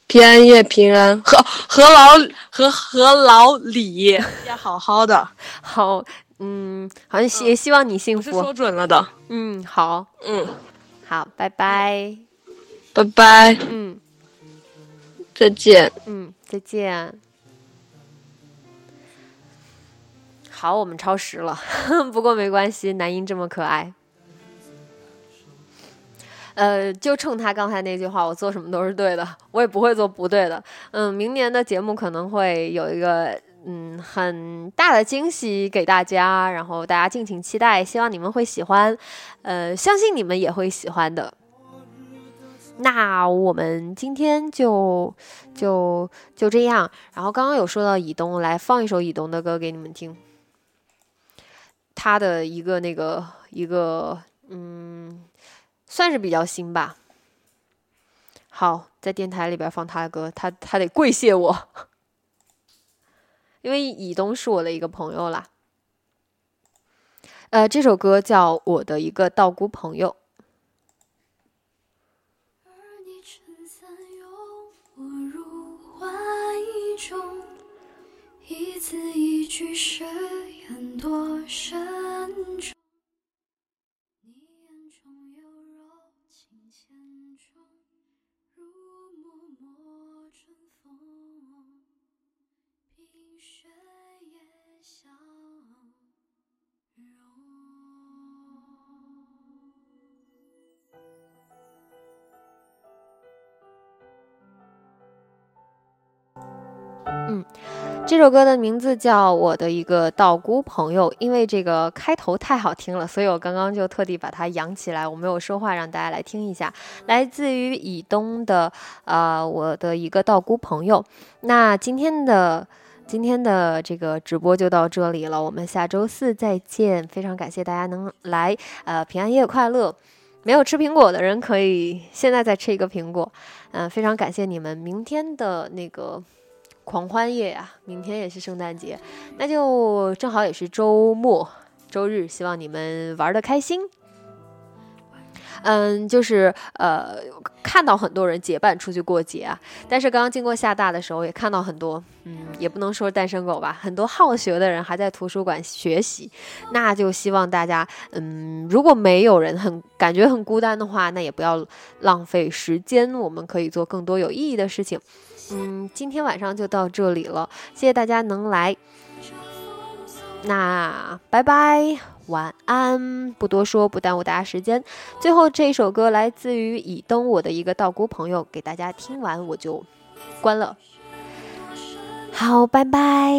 平安夜，平安，和和老和和老李要好好的。好，嗯，好像也希望你幸福。说准了的。嗯，好，嗯，好，拜拜，拜拜，嗯。再见。嗯，再见。好，我们超时了，不过没关系，男音这么可爱。呃，就冲他刚才那句话，我做什么都是对的，我也不会做不对的。嗯，明年的节目可能会有一个嗯很大的惊喜给大家，然后大家敬请期待，希望你们会喜欢，呃，相信你们也会喜欢的。那我们今天就就就这样。然后刚刚有说到以东，来放一首以东的歌给你们听。他的一个那个一个嗯，算是比较新吧。好，在电台里边放他的歌，他他得跪谢我，因为以东是我的一个朋友啦。呃，这首歌叫《我的一个道姑朋友》。一字一句誓言多深重，这首歌的名字叫《我的一个道姑朋友》，因为这个开头太好听了，所以我刚刚就特地把它扬起来，我没有说话，让大家来听一下。来自于以东的，呃，我的一个道姑朋友。那今天的今天的这个直播就到这里了，我们下周四再见。非常感谢大家能来，呃，平安夜快乐！没有吃苹果的人可以现在再吃一个苹果。嗯，非常感谢你们，明天的那个。狂欢夜呀，明天也是圣诞节，那就正好也是周末，周日，希望你们玩的开心。嗯，就是呃，看到很多人结伴出去过节啊，但是刚刚经过厦大的时候，也看到很多，嗯，也不能说单身狗吧，很多好学的人还在图书馆学习，那就希望大家，嗯，如果没有人很感觉很孤单的话，那也不要浪费时间，我们可以做更多有意义的事情。嗯，今天晚上就到这里了，谢谢大家能来，那拜拜，晚安，不多说，不耽误大家时间。最后这一首歌来自于以东，我的一个道姑朋友，给大家听完我就关了。好，拜拜。